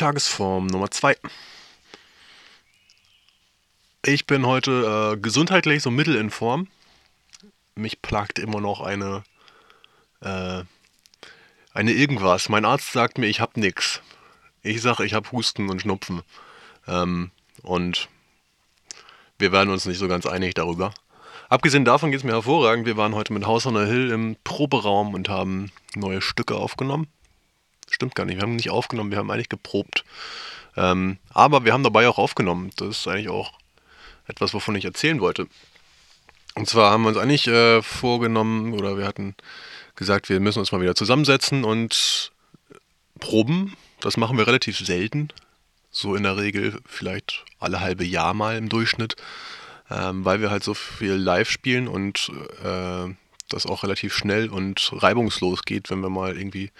Tagesform Nummer 2. Ich bin heute äh, gesundheitlich so mittel in Form. Mich plagt immer noch eine äh, eine irgendwas. Mein Arzt sagt mir, ich hab nix. Ich sage, ich hab Husten und Schnupfen. Ähm, und wir werden uns nicht so ganz einig darüber. Abgesehen davon geht es mir hervorragend. Wir waren heute mit House on the Hill im Proberaum und haben neue Stücke aufgenommen. Stimmt gar nicht, wir haben nicht aufgenommen, wir haben eigentlich geprobt. Ähm, aber wir haben dabei auch aufgenommen. Das ist eigentlich auch etwas, wovon ich erzählen wollte. Und zwar haben wir uns eigentlich äh, vorgenommen, oder wir hatten gesagt, wir müssen uns mal wieder zusammensetzen und proben. Das machen wir relativ selten. So in der Regel vielleicht alle halbe Jahr mal im Durchschnitt, ähm, weil wir halt so viel live spielen und äh, das auch relativ schnell und reibungslos geht, wenn wir mal irgendwie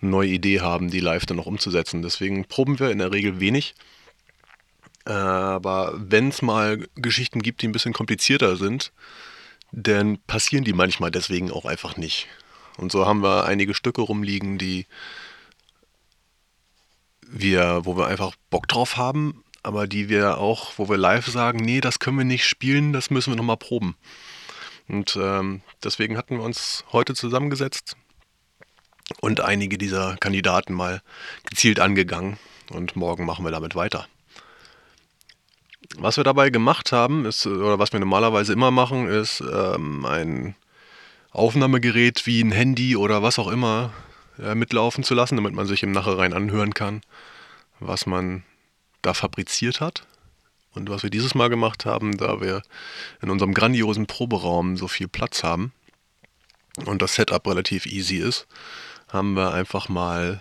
eine neue Idee haben, die live dann noch umzusetzen. Deswegen proben wir in der Regel wenig. Aber wenn es mal Geschichten gibt, die ein bisschen komplizierter sind, dann passieren die manchmal deswegen auch einfach nicht. Und so haben wir einige Stücke rumliegen, die wir, wo wir einfach Bock drauf haben, aber die wir auch, wo wir live sagen, nee, das können wir nicht spielen, das müssen wir nochmal proben. Und ähm, deswegen hatten wir uns heute zusammengesetzt und einige dieser Kandidaten mal gezielt angegangen. Und morgen machen wir damit weiter. Was wir dabei gemacht haben, ist, oder was wir normalerweise immer machen, ist ähm, ein Aufnahmegerät wie ein Handy oder was auch immer äh, mitlaufen zu lassen, damit man sich im Nachhinein anhören kann, was man da fabriziert hat. Und was wir dieses Mal gemacht haben, da wir in unserem grandiosen Proberaum so viel Platz haben und das Setup relativ easy ist, haben wir einfach mal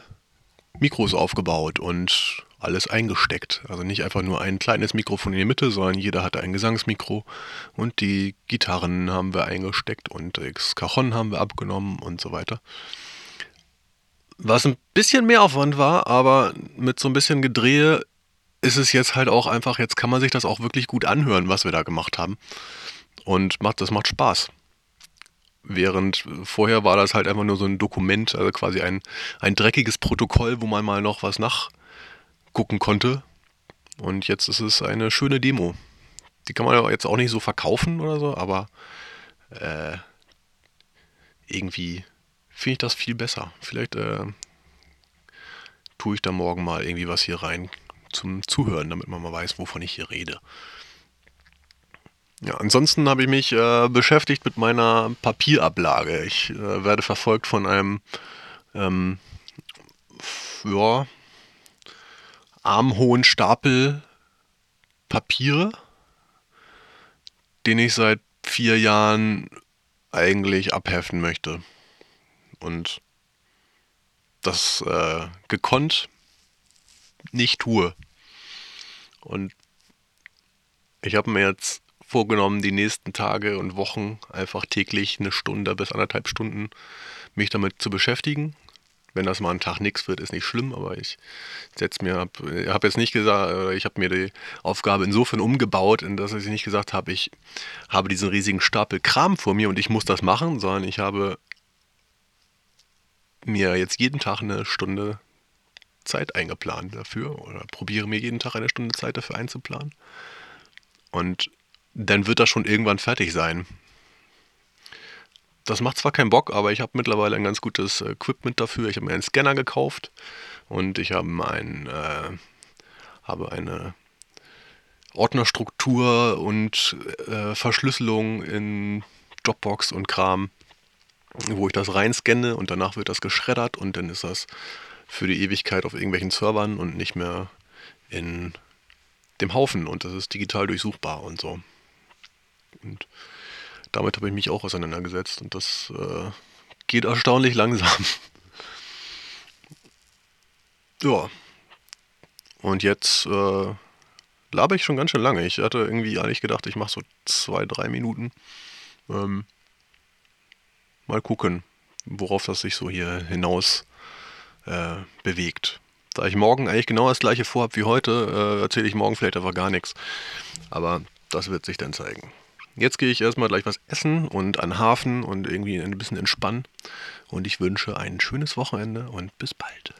Mikros aufgebaut und alles eingesteckt. Also nicht einfach nur ein kleines Mikrofon in die Mitte, sondern jeder hatte ein Gesangsmikro und die Gitarren haben wir eingesteckt und das Cajon haben wir abgenommen und so weiter. Was ein bisschen mehr Aufwand war, aber mit so ein bisschen Gedrehe ist es jetzt halt auch einfach, jetzt kann man sich das auch wirklich gut anhören, was wir da gemacht haben. Und macht, das macht Spaß. Während vorher war das halt einfach nur so ein Dokument, also quasi ein, ein dreckiges Protokoll, wo man mal noch was nachgucken konnte. Und jetzt ist es eine schöne Demo. Die kann man jetzt auch nicht so verkaufen oder so, aber äh, irgendwie finde ich das viel besser. Vielleicht äh, tue ich da morgen mal irgendwie was hier rein zum Zuhören, damit man mal weiß, wovon ich hier rede. Ja, ansonsten habe ich mich äh, beschäftigt mit meiner Papierablage. Ich äh, werde verfolgt von einem ähm, ja, armhohen Stapel Papiere, den ich seit vier Jahren eigentlich abheften möchte. Und das äh, gekonnt nicht tue. Und ich habe mir jetzt vorgenommen, die nächsten Tage und Wochen einfach täglich eine Stunde bis anderthalb Stunden mich damit zu beschäftigen. Wenn das mal ein Tag nichts wird, ist nicht schlimm, aber ich setze mir, habe hab jetzt nicht gesagt, ich habe mir die Aufgabe insofern umgebaut, dass ich nicht gesagt habe, ich habe diesen riesigen Stapel Kram vor mir und ich muss das machen, sondern ich habe mir jetzt jeden Tag eine Stunde Zeit eingeplant dafür oder probiere mir jeden Tag eine Stunde Zeit dafür einzuplanen. Und dann wird das schon irgendwann fertig sein. Das macht zwar keinen Bock, aber ich habe mittlerweile ein ganz gutes Equipment dafür. Ich habe mir einen Scanner gekauft und ich habe, ein, äh, habe eine Ordnerstruktur und äh, Verschlüsselung in Dropbox und Kram, wo ich das reinscanne und danach wird das geschreddert und dann ist das für die Ewigkeit auf irgendwelchen Servern und nicht mehr in dem Haufen und das ist digital durchsuchbar und so. Und damit habe ich mich auch auseinandergesetzt und das äh, geht erstaunlich langsam. ja. Und jetzt äh, laber ich schon ganz schön lange. Ich hatte irgendwie eigentlich gedacht, ich mache so zwei, drei Minuten. Ähm, mal gucken, worauf das sich so hier hinaus äh, bewegt. Da ich morgen eigentlich genau das gleiche vorhabe wie heute, äh, erzähle ich morgen vielleicht einfach gar nichts. Aber das wird sich dann zeigen. Jetzt gehe ich erstmal gleich was essen und an Hafen und irgendwie ein bisschen entspannen. Und ich wünsche ein schönes Wochenende und bis bald.